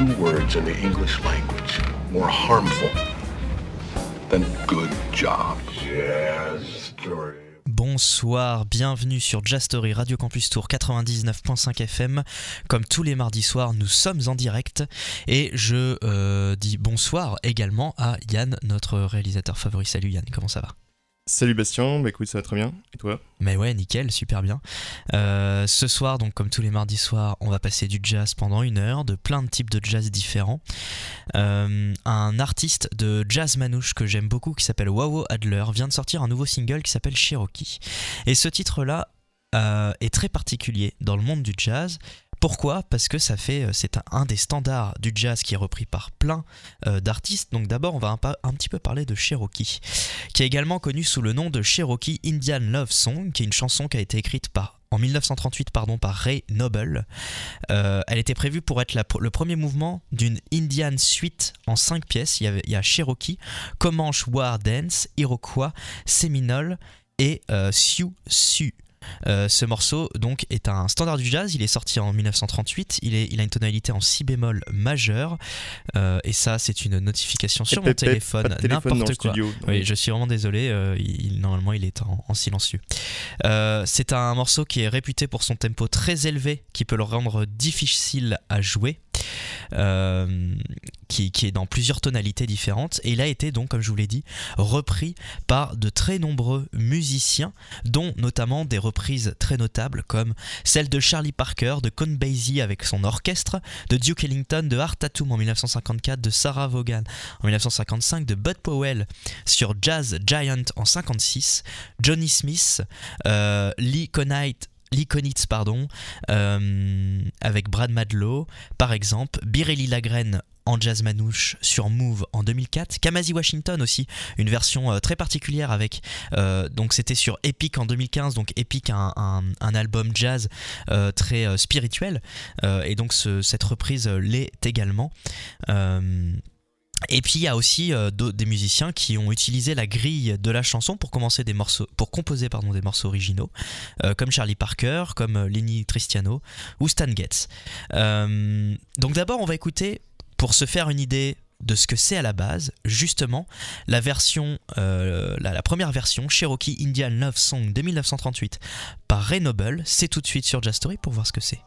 two words in the English language more harmful than good job. Story. Bonsoir, bienvenue sur Jazz Story Radio Campus Tour 99.5 FM. Comme tous les mardis soirs, nous sommes en direct et je euh, dis bonsoir également à Yann, notre réalisateur favori. Salut Yann, comment ça va? Salut Bastien, bah écoute ça va très bien, et toi? Mais ouais, nickel, super bien. Euh, ce soir, donc comme tous les mardis soirs, on va passer du jazz pendant une heure, de plein de types de jazz différents. Euh, un artiste de jazz manouche que j'aime beaucoup, qui s'appelle Wawo Adler, vient de sortir un nouveau single qui s'appelle Cherokee. Et ce titre-là euh, est très particulier dans le monde du jazz. Pourquoi? Parce que ça fait, euh, c'est un, des standards du jazz qui est repris par plein euh, d'artistes. Donc d'abord, on va un, petit peu parler de Cherokee, qui est également connu sous le nom de Cherokee Indian Love Song, qui est une chanson qui a été écrite par en 1938 pardon, par Ray Noble. Euh, elle était prévue pour être le premier mouvement d'une Indian suite en cinq pièces. Il y, a Cherokee, Comanche War Dance, Iroquois, Seminole et Sioux Sioux. Euh, ce morceau donc est un standard du jazz, il est sorti en 1938, il, est, il a une tonalité en si bémol majeur euh, et ça c'est une notification sur Et mon téléphone, n'importe quoi. studio. Oui, je suis vraiment désolé, euh, il- normalement il est en, en silencieux. C'est un morceau qui est réputé pour son tempo très élevé, qui peut le rendre difficile à jouer, euh, qui, est dans plusieurs tonalités différentes. Et il a été donc, comme je vous l'ai dit, repris par de très nombreux musiciens, dont notamment des reprises très notables comme celle de Charlie Parker, de Con Basie avec son orchestre, de Duke Ellington, de Art Tatum en 1954, de Sarah Vaughan en 1955, de Bud Powell sur Jazz Giant en 56, Johnny Smith, euh, Lee Konitz, Lee Konitz, pardon, euh, avec Brad Madlow, par exemple, Birelli Lagrène en jazz manouche sur Move en 2004, Kamasi Washington aussi, une version euh, très particulière avec, euh, donc c'était sur Epic en 2015, donc Epic un, album jazz très spirituel, et donc ce- cette reprise l'est également. Et puis il y a aussi euh, des musiciens qui ont utilisé la grille de la chanson pour composer des morceaux originaux, euh, comme Charlie Parker, comme euh, Lenny Tristiano ou Stan Getz. Donc d'abord on va écouter pour se faire une idée de ce que c'est à la base, justement la première version Cherokee Indian Love Song de 1938 par Ray Noble. C'est tout de suite sur Jazz Story pour voir ce que c'est.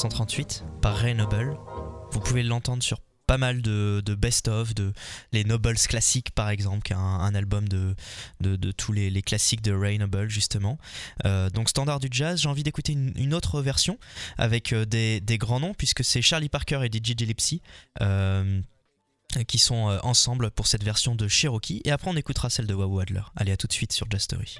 1938, par Ray Noble. Vous pouvez l'entendre sur pas mal de, best-of, de les Nobles classiques par exemple, qui est un, album de, de, tous les, classiques de Ray Noble justement. Euh, donc standard du jazz, j'ai envie d'écouter une, autre version avec euh, des, grands noms, puisque c'est Charlie Parker et DJ Gillespie. Euh, qui sont ensemble pour cette version de Cherokee et après on écoutera celle de Wahoo Adler. Allez à tout de suite sur Jazz Story.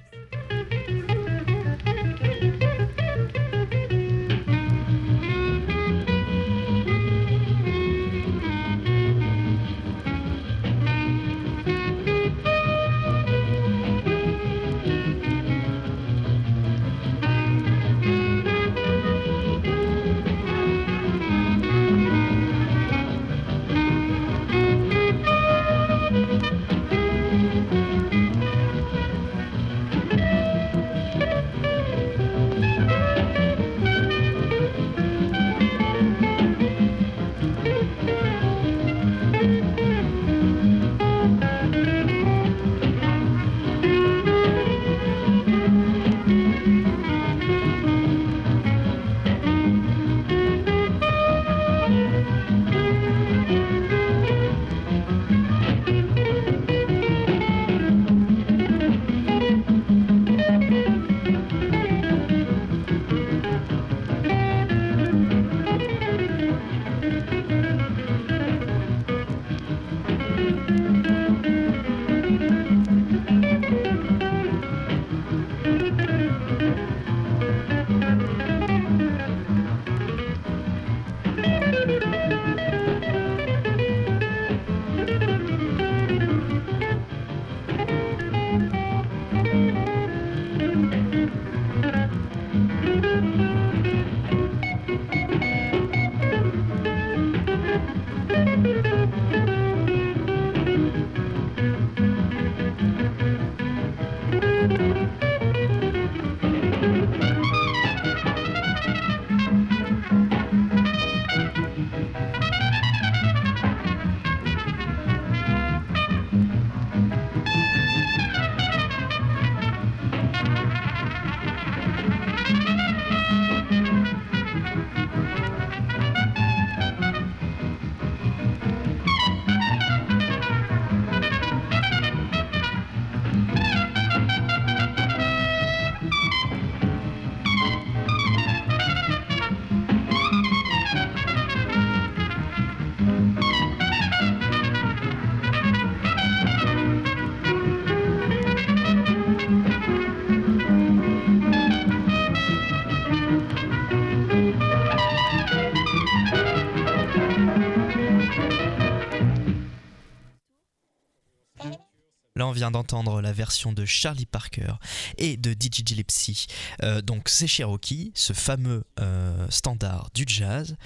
On vient d'entendre la version de Charlie Parker et de DJ Gillespie. Euh, donc c'est Cherokee, ce fameux euh, standard du jazz.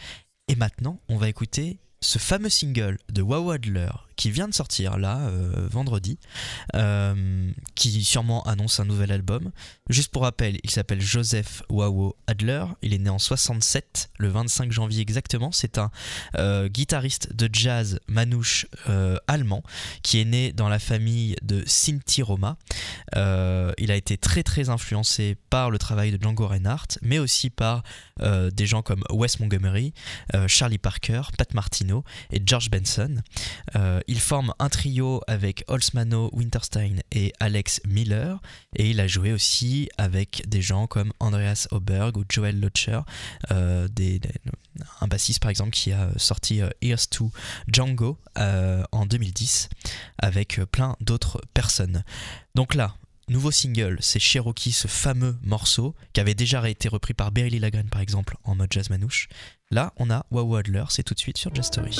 Et maintenant, on va écouter ce fameux single de Wow Adler qui vient de sortir là, euh, vendredi, euh, qui sûrement annonce un nouvel album. Juste pour rappel, il s'appelle Joseph Wawo Adler, il est né en 67, le 25 janvier exactement. C'est un euh, guitariste de jazz manouche allemand qui est né dans la famille de Sinti Roma. il a été très très influencé par le travail de Django Reinhardt, mais aussi par des gens comme Wes Montgomery, Charlie Parker, Pat Martino et George Benson. Il forme un trio avec Holzmano, Winterstein et Alex Miller. Et il a joué aussi avec des gens comme Andreas Oberg ou Joel Locher, euh, un bassiste par exemple qui a sorti euh, Ears to Django euh, en 2010 avec plein d'autres personnes. Donc là, nouveau single, c'est Cherokee, ce fameux morceau qui avait déjà été repris par Berry Lagren par exemple en mode jazz manouche. Là, on a Wow Adler, c'est tout de suite sur Jazz Story.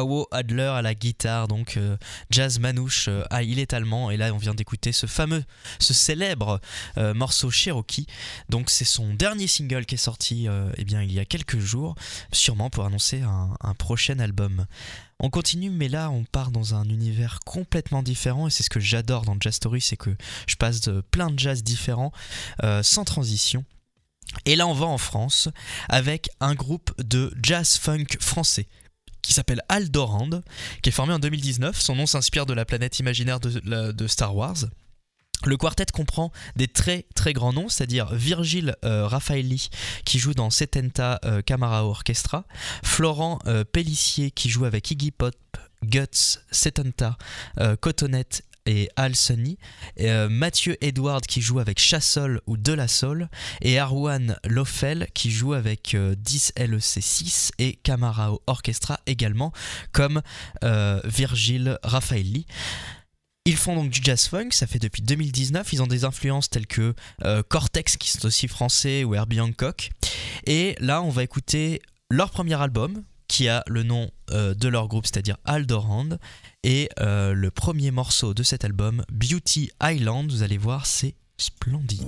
Wawo Adler à la guitare, donc euh, jazz manouche. euh, ah, il est allemand et là on vient d'écouter ce fameux, ce célèbre euh, morceau Cherokee. Donc c'est son dernier single qui est sorti euh, eh bien il y a quelques jours, sûrement pour annoncer un, prochain album. On continue, mais là on part dans un univers complètement différent et c'est ce que j'adore dans Jazz Story, c'est que je passe de plein de jazz différents sans transition. Et là on va en France avec un groupe de jazz funk français qui s'appelle Aldorand, qui est formé en 2019. Son nom s'inspire de la planète imaginaire de, Star Wars. Le quartet comprend des très très grands noms, c'est-à-dire Virgile euh, Raffaelli qui joue dans Setenta euh, Camara Orchestra, Florent euh, Pellissier qui joue avec Iggy Pop, Guts, Setenta, euh, Cotonette et Al Sunny, euh, Mathieu Edward qui joue avec Chassol ou De La Sol, et Arwan Lofel qui joue avec euh, 10 LEC6 et Camara Orchestra également, comme euh, Virgile Raffaelli. Ils font donc du jazz funk, ça fait depuis 2019, ils ont des influences telles que euh, Cortex qui sont aussi français ou Herbie Hancock. Et là on va écouter leur premier album qui a le nom euh, de leur groupe, c'est-à-dire Aldorand. Et euh, le premier morceau de cet album, Beauty Island, vous allez voir, c'est splendide.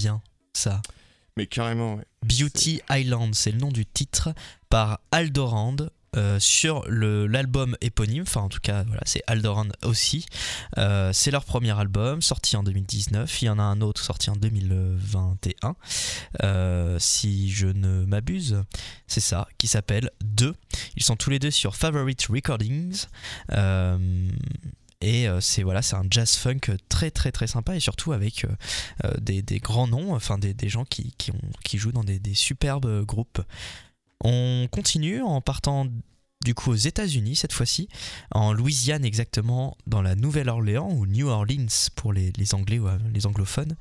Bien ça Mais carrément, ouais. Beauty Island, c'est le nom du titre par Aldorand. euh, sur l'album éponyme, enfin en tout cas voilà c'est Aldorand aussi. Euh, c'est leur premier album sorti en 2019. Il y en a un autre sorti en 2021, euh, si je ne m'abuse. C'est ça, qui s'appelle 2. Ils sont tous les deux sur Favorite Recordings. Et euh, c'est voilà, c'est un jazz funk très très très sympa et surtout avec euh, euh, des, des grands noms, enfin des, des gens qui, qui jouent dans des, des superbes groupes. On continue en partant du coup aux États-Unis cette fois-ci, en Louisiane exactement, dans la Nouvelle-Orléans ou New Orleans pour les, Anglais ou euh, les anglophones,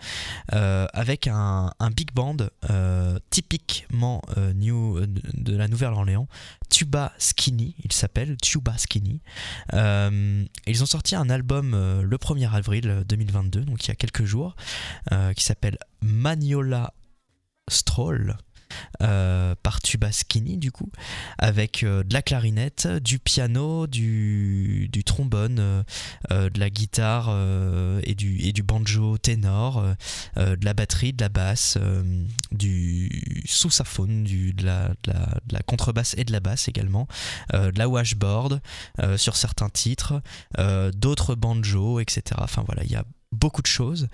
euh, avec un, big band euh, typiquement new, de, la Nouvelle-Orléans, Tuba Skinny, il s'appelle Tuba Skinny. Ils ont sorti un album le 1er avril 2022, donc il y a quelques jours, qui s'appelle Magnola Stroll. Euh, par Tuba Skinny du coup, avec euh, de la clarinette, du piano, du, du trombone, euh, euh, de la guitare et, du, et du banjo ténor, de la batterie, de la basse, du sous-saphone, de, la, de, la, contrebasse et de la basse également, de la washboard sur certains titres, d'autres banjos, etc. Enfin voilà, il y a beaucoup de choses.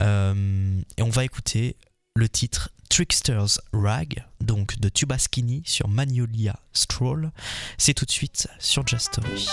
Et on va écouter le titre Trickster's Rag, donc de Tuba Skinny sur Magnolia Stroll. C'est tout de suite sur Just Story.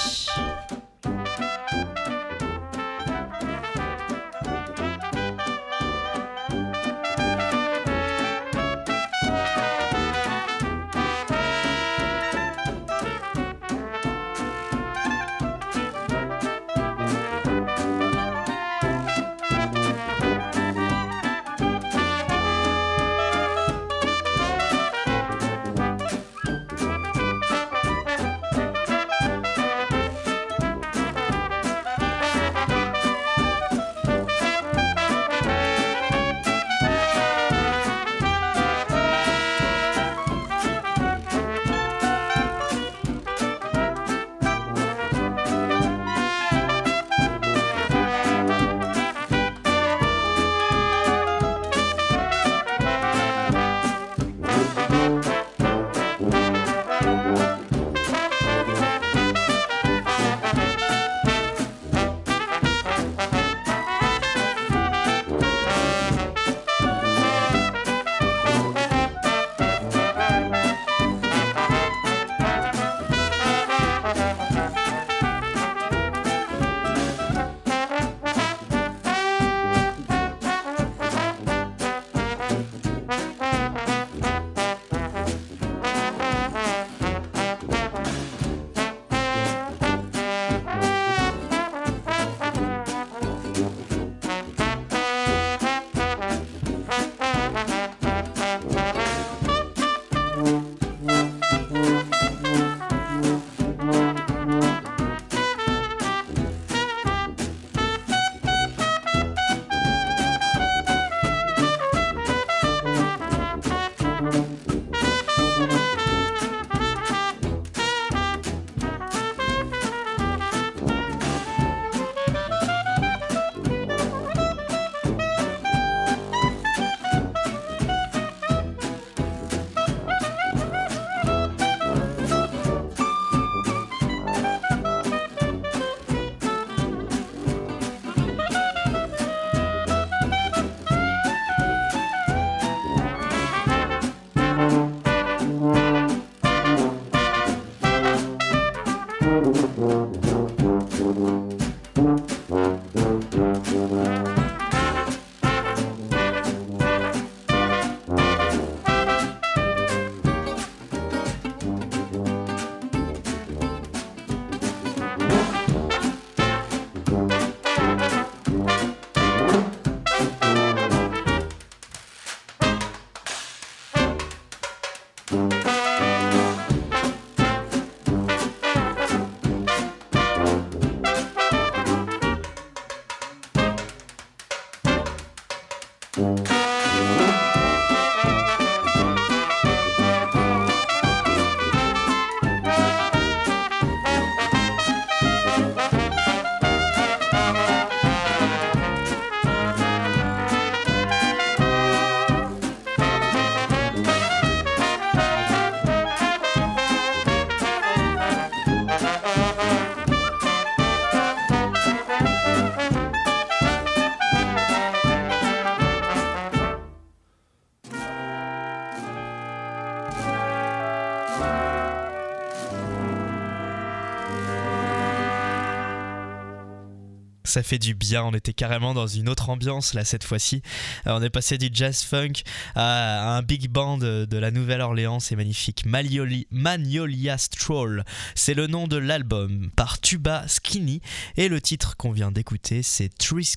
Ça fait du bien, on était carrément dans une autre ambiance là cette fois-ci. Euh, on est passé du jazz funk à, un big band de, la Nouvelle-Orléans, c'est magnifique. Magnolia Stroll, c'est le nom de l'album par Tuba Skinny et le titre qu'on vient d'écouter c'est Tris-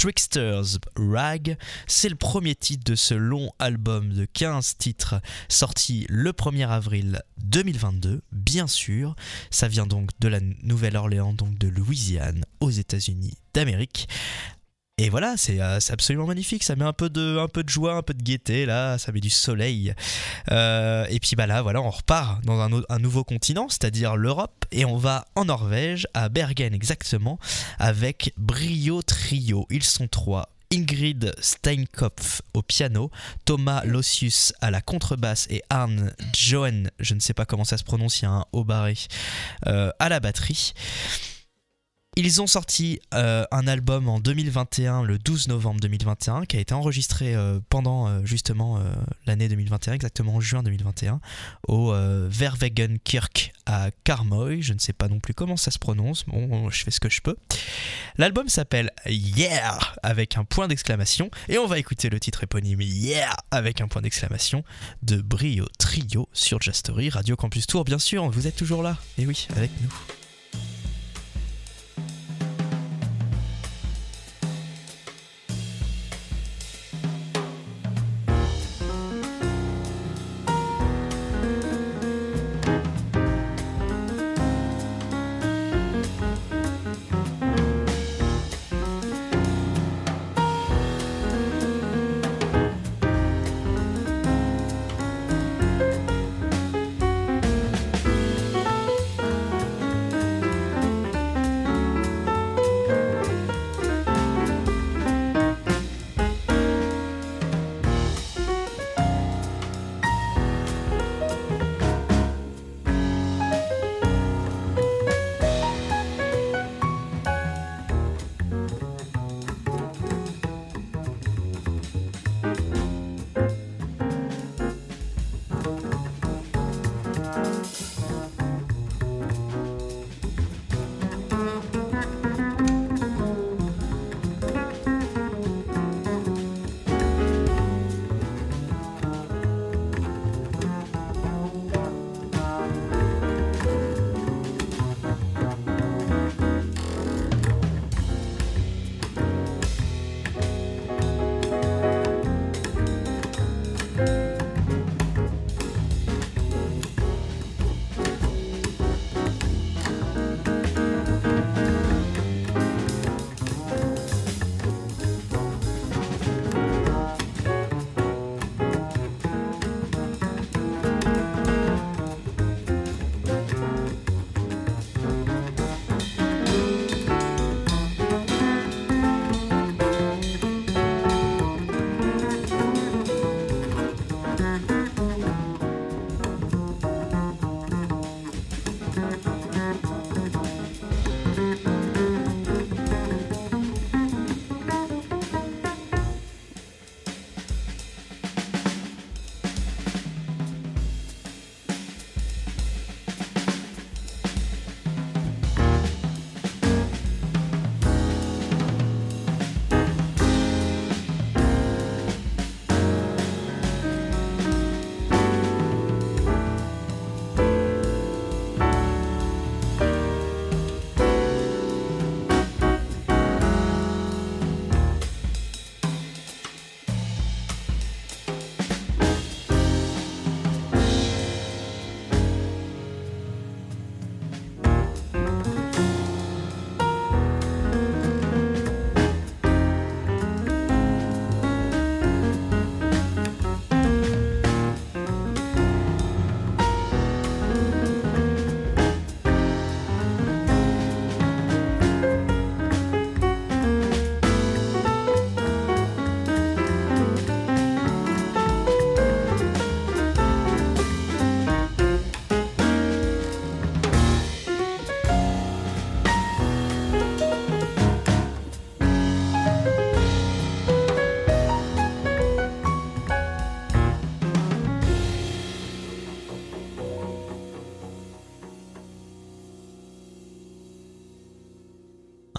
Trickster's Rag. C'est le premier titre de ce long album de 15 titres sorti le 1er avril 2022, bien sûr. Ça vient donc de la Nouvelle-Orléans, donc de Louisiane, aux États-Unis d'Amérique. Et voilà, c'est euh, c'est absolument magnifique. Ça met un peu de, joie, un peu de gaieté là. Ça met du soleil. Euh, et puis bah là, voilà, on repart dans un, au- un nouveau continent, c'est-à-dire l'Europe, et on va en Norvège, à Bergen exactement, avec Brio Trio. Ils sont trois. Ingrid Steinkopf au piano, Thomas Lossius à la contrebasse et Arne Johan, je ne sais pas comment ça se prononce, il y a un haut barré, euh, à la batterie. Ils ont sorti euh, un album en 2021, le 12 novembre 2021, qui a été enregistré euh, pendant euh, justement l'année 2021, exactement en juin 2021, au euh, Verwegenkirk à Karmoy. Je ne sais pas non plus comment ça se prononce, bon, je fais ce que je peux. L'album s'appelle Yeah avec un point d'exclamation, et on va écouter le titre éponyme Yeah avec un point d'exclamation de Brio Trio sur Jastory, Radio Campus Tour, bien sûr, vous êtes toujours là, et oui, avec nous.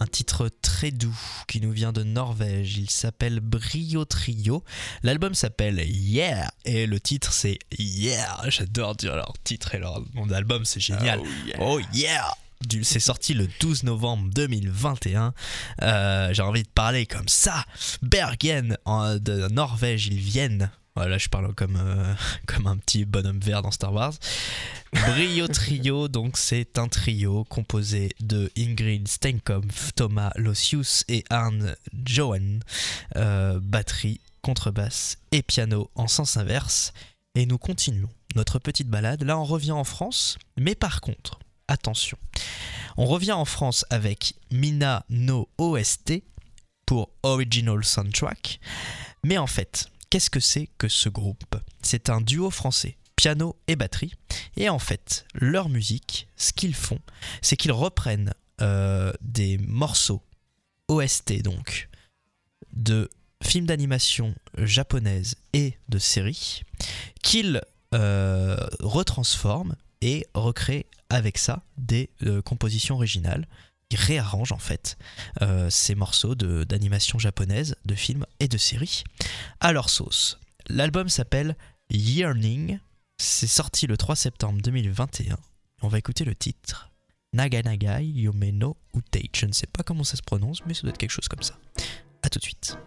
Un titre très doux qui nous vient de Norvège. Il s'appelle Brio Trio. L'album s'appelle Yeah et le titre c'est Yeah. J'adore dire leur titre et leur nom d'album, c'est génial. Oh yeah. Du- C'est sorti le 12 novembre 2021. Euh, J'ai envie de parler comme ça. Bergen en- de Norvège, ils viennent. Voilà, je parle comme, euh, comme un petit bonhomme vert dans Star Wars. Brio Trio, donc c'est un trio composé de Ingrid Steinkampf, Thomas Lossius et Arne Johan. Euh, batterie, contrebasse et piano en sens inverse. Et nous continuons notre petite balade. Là, on revient en France, mais par contre, attention, on revient en France avec Mina no OST pour Original Soundtrack. Mais en fait, qu'est-ce que c'est que ce groupe? C'est un duo français, piano et batterie. Et en fait, leur musique, ce qu'ils font, c'est qu'ils reprennent euh, des morceaux OST, donc, de films d'animation japonaises et de séries, qu'ils euh, retransforment et recréent avec ça des euh, compositions originales. Ils réarrangent en fait euh, ces morceaux d'animation japonaise, de films et de séries à leur sauce. L'album s'appelle Yearning. C'est sorti le 3 septembre 2021. On va écouter le titre. Naga Naga Yume no Utei. Je ne sais pas comment ça se prononce, mais ça doit être quelque chose comme ça. A tout de suite.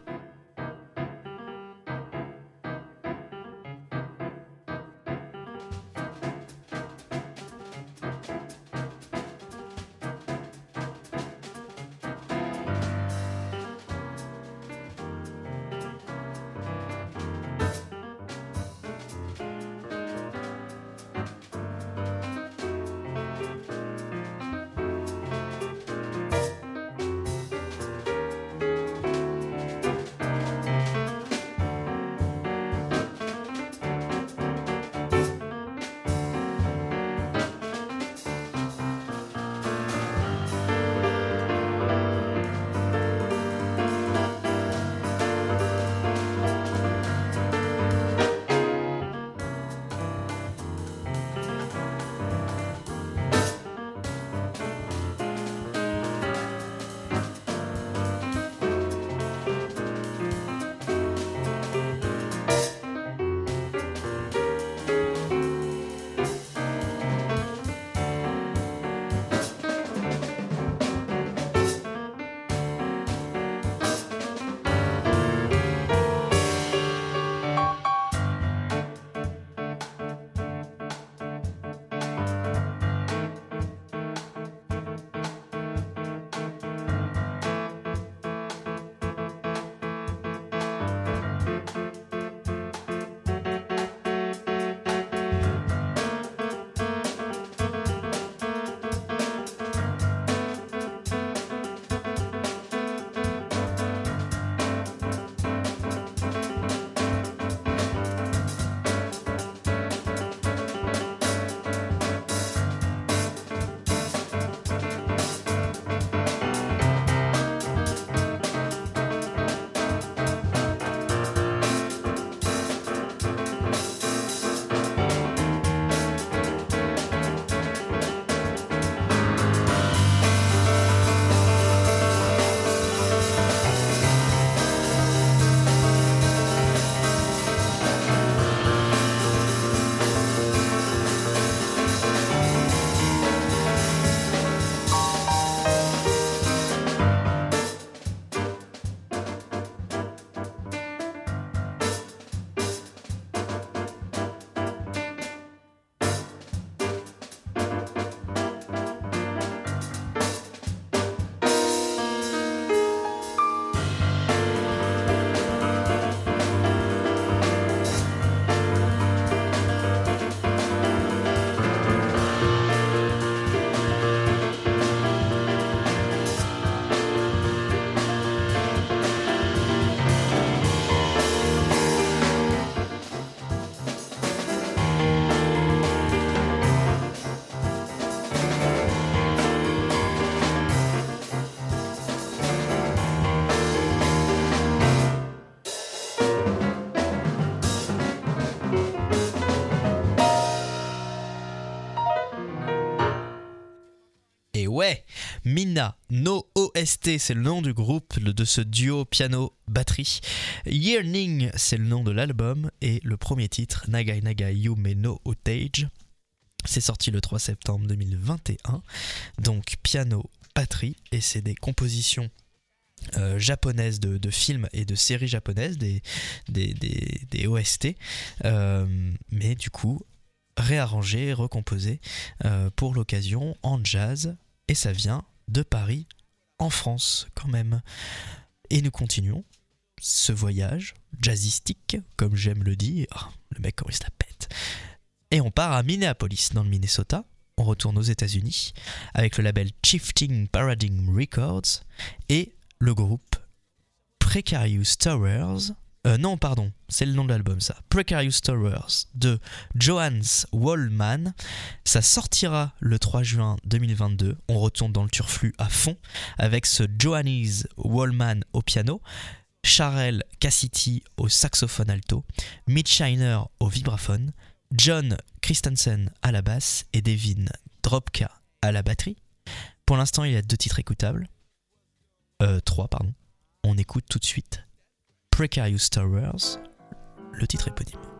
Mina No OST, c'est le nom du groupe de ce duo piano-batterie. Yearning, c'est le nom de l'album. Et le premier titre, Nagai Nagai Yume no Outage, c'est sorti le 3 septembre 2021. Donc piano, batterie, et c'est des compositions euh, japonaises de, films et de séries japonaises, des OST, euh, mais du coup réarrangées, recomposées euh, pour l'occasion en jazz, et ça vient de Paris en France quand même. Et nous continuons ce voyage jazzistique, comme j'aime le dire, le mec il se. Et on part à Minneapolis, dans le Minnesota. On retourne aux États-Unis avec le label Shifting Paradigm Records et le groupe Precarious Towers. Euh, non, pardon, c'est le nom de l'album ça. Precarious Towers de Johannes Wallman. Ça sortira le 3 juin 2022. On retourne dans le turflu à fond avec ce Johannes Wallman au piano, Charel Cassity au saxophone alto, Mitch Shiner au vibraphone, John Christensen à la basse et Devin Dropka à la batterie. Pour l'instant, il y a deux titres écoutables. Euh, trois, pardon. On écoute tout de suite Precarious Towers, le titre éponyme.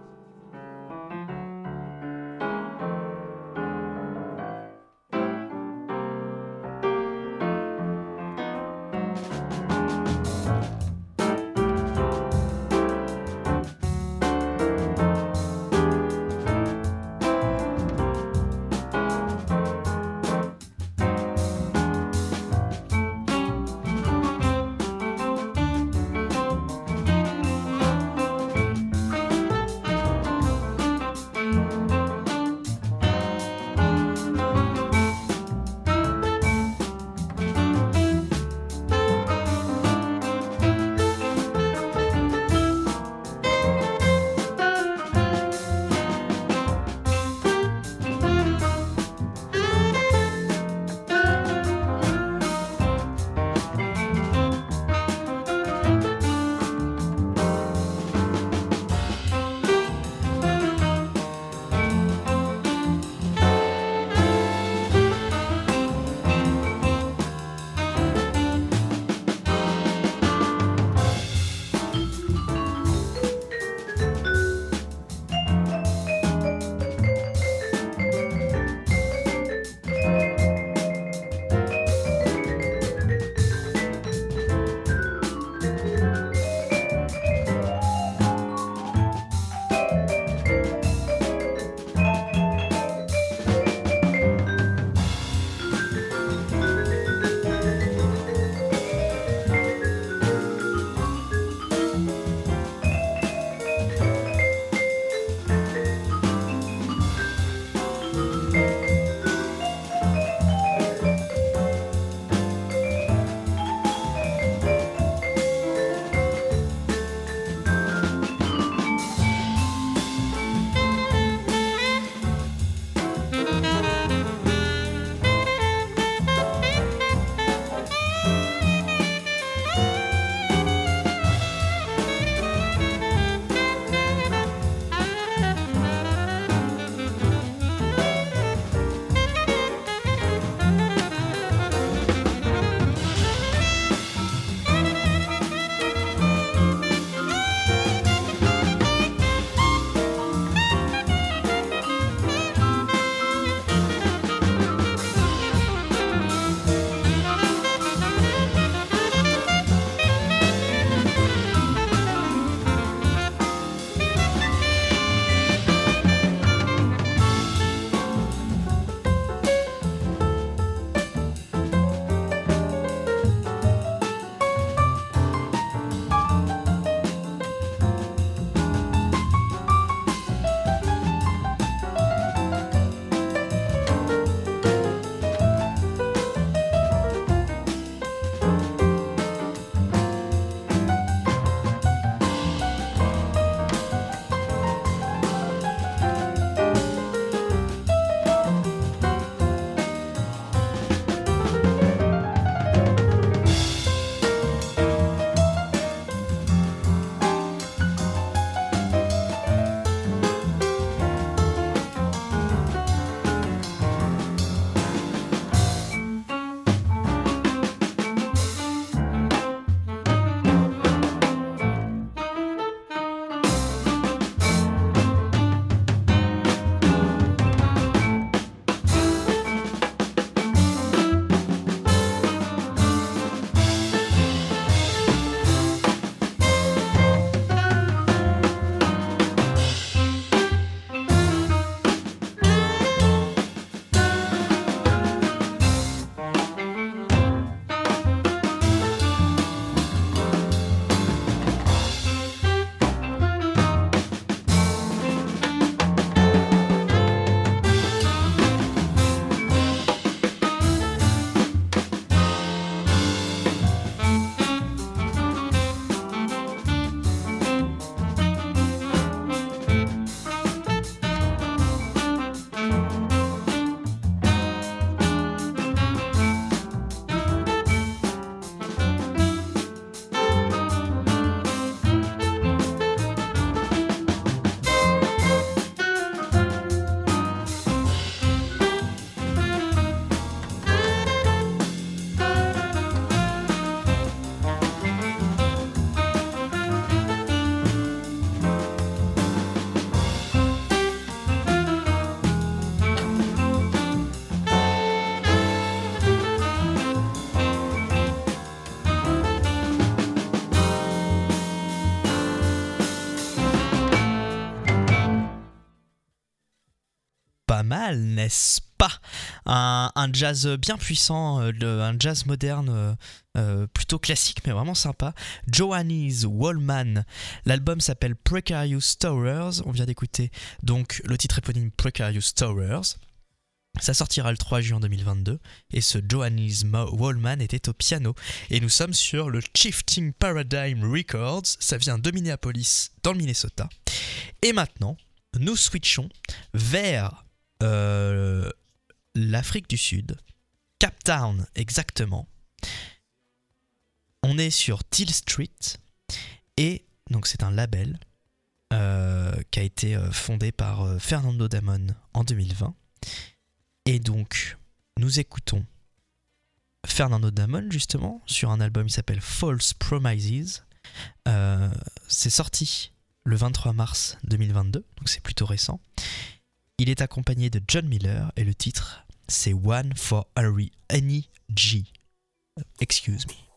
Mal, n'est-ce pas? Un, un jazz bien puissant, euh, un jazz moderne euh, euh, plutôt classique mais vraiment sympa. Johannes Wallman, l'album s'appelle Precarious Towers, on vient d'écouter donc le titre éponyme Precarious Towers. Ça sortira le 3 juin 2022 et ce Johannes Wallman était au piano et nous sommes sur le Shifting Paradigm Records, ça vient de Minneapolis dans le Minnesota. Et maintenant, nous switchons vers euh, l'Afrique du Sud, Cape Town exactement. On est sur Till Street et donc c'est un label euh, qui a été euh, fondé par Fernando Damon en 2020. Et donc nous écoutons Fernando Damon justement sur un album qui s'appelle False Promises. C'est sorti le 23 mars 2022, donc c'est plutôt récent. Il est accompagné de John Miller et le titre c'est One for Harry Annie G. Excuse me.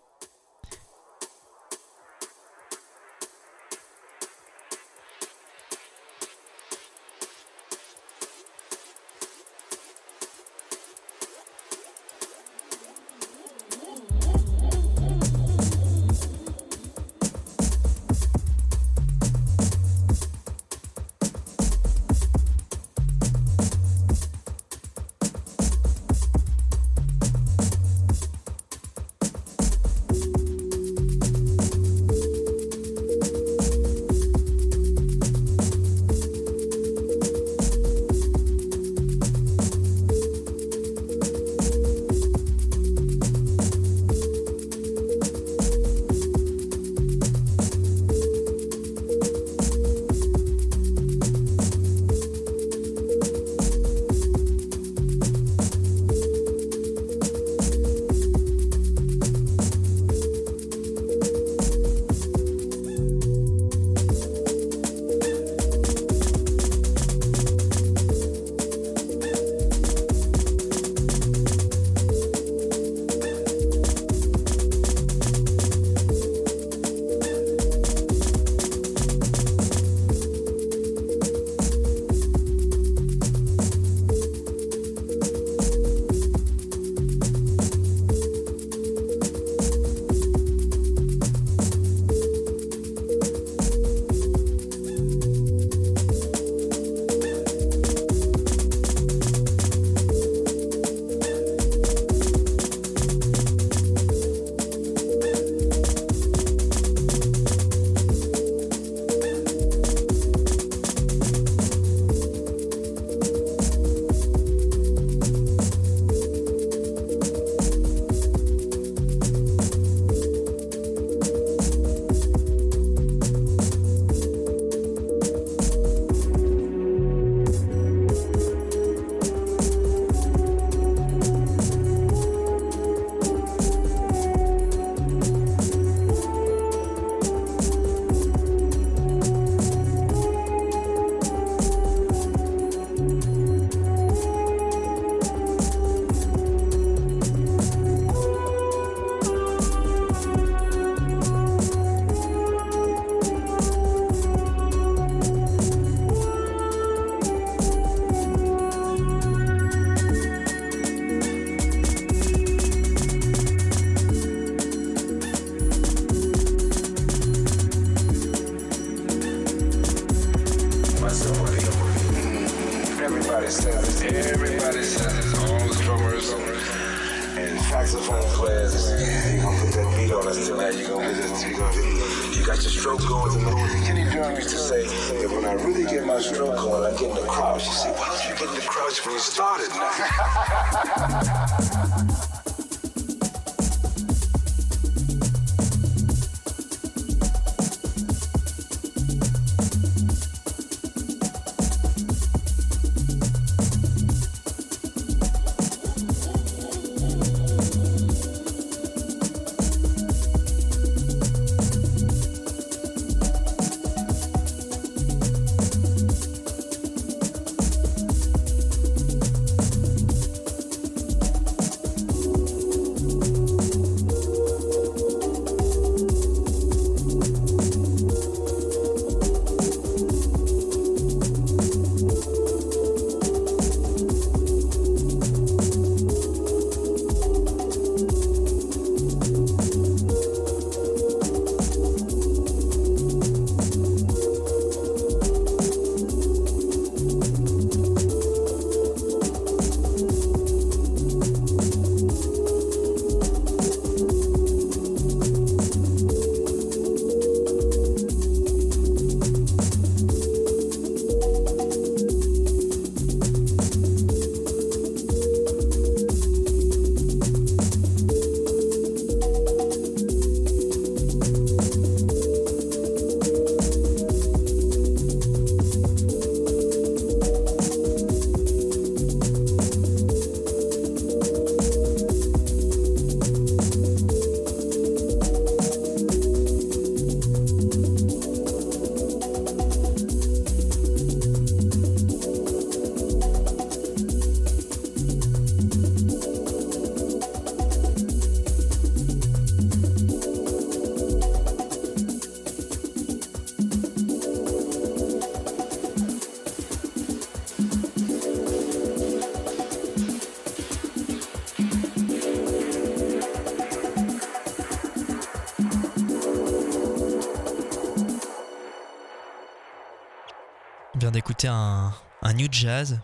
D'écouter un, new jazz,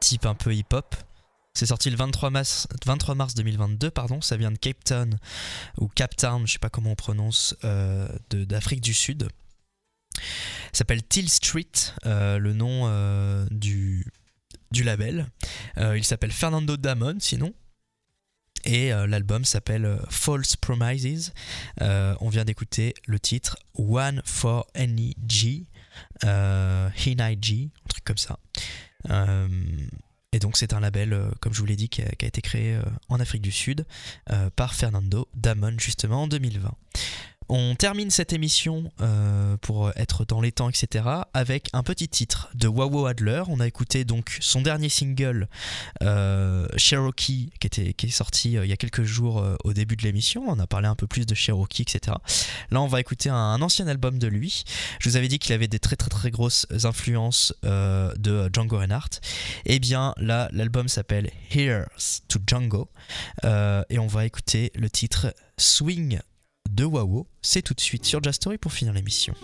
type un peu hip-hop. C'est sorti le 23 mars, 23 mars 2022, pardon. Ça vient de Cape Town, ou Cape Town, je sais pas comment on prononce, euh, d'Afrique du Sud. S'appelle Till Street, euh, le nom euh, du, label. Il s'appelle Fernando Damon, sinon. Et l'album s'appelle False Promises. On vient d'écouter le titre One for Any G, euh, Hinai G, un truc comme ça. Euh, et donc c'est un label, euh, comme je vous l'ai dit, qui a, qui a été créé euh, en Afrique du Sud par Fernando Damon justement en 2020. On termine cette émission euh, pour être dans les temps, etc. avec un petit titre de Wawo Adler. On a écouté donc son dernier single euh, Cherokee qui, était, est sorti euh, il y a quelques jours euh, au début de l'émission. On a parlé un peu plus de Cherokee, etc. Là, on va écouter un, ancien album de lui. Je vous avais dit qu'il avait des très très très grosses influences euh, de Django Reinhardt. Et bien là, l'album s'appelle Here's to Django. Euh, et on va écouter le titre Swing de Wawo. C'est tout de suite sur Jazz Story pour finir l'émission.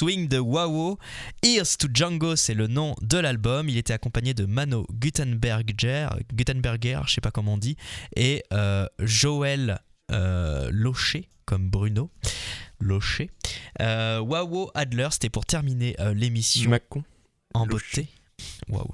Swing de Wawo. Here's to Django, c'est le nom de l'album. Il était accompagné de Mano Gutenberger, Gutenberger, je sais pas comment on dit, et euh, Joël euh, Locher, comme Bruno. Locher. Euh, Wawo Adler, c'était pour terminer l'émission Macon. en Locher. beauté. Waouh.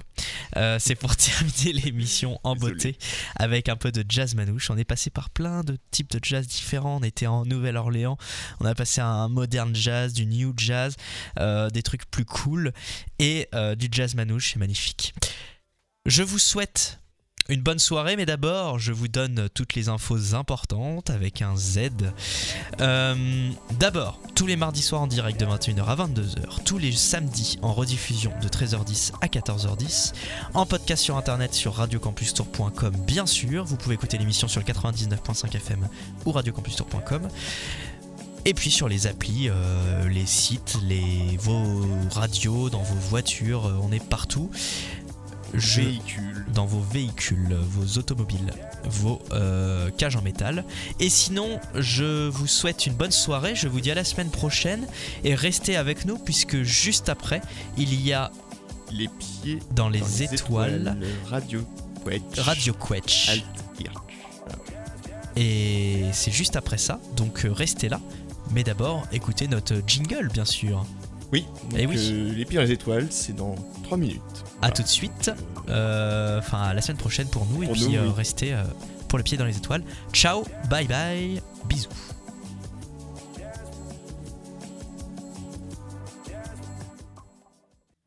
Euh, c'est pour terminer l'émission en Désolé. beauté avec un peu de jazz manouche. On est passé par plein de types de jazz différents. On était en Nouvelle-Orléans. On a passé à un moderne jazz, du new jazz, euh, des trucs plus cool et euh, du jazz manouche. C'est magnifique. Je vous souhaite une bonne soirée, mais d'abord, je vous donne toutes les infos importantes avec un Z. Euh, d'abord, tous les mardis soirs en direct de 21h à 22h, tous les samedis en rediffusion de 13h10 à 14h10, en podcast sur internet sur radiocampustour.com, bien sûr. Vous pouvez écouter l'émission sur le 99.5 FM ou radiocampustour.com. Et puis sur les applis, euh, les sites, les, vos radios, dans vos voitures, euh, on est partout. Je- dans vos véhicules, vos automobiles, vos euh, cages en métal. Et sinon, je vous souhaite une bonne soirée. Je vous dis à la semaine prochaine et restez avec nous puisque juste après, il y a Les pieds dans les, dans les étoiles, Radio Quetch. Radio Quetch. Et c'est juste après ça, donc euh, restez là. Mais d'abord, écoutez notre jingle, bien sûr. Oui. Donc, Eh oui. euh, les pieds dans les étoiles, c'est dans 3 minutes. À tout de suite. Euh, Enfin, à la semaine prochaine pour nous. et Pour puis nous, euh, oui. restez euh, pour le pied dans les étoiles. Ciao, bye bye, bisous.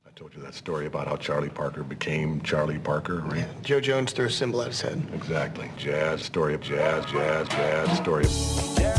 I told you that story about how Charlie Parker became Charlie Parker, right? Joe Jones threw a symbol at his head. Exactly. Jazz, story of jazz, jazz, jazz, story of... Jazz,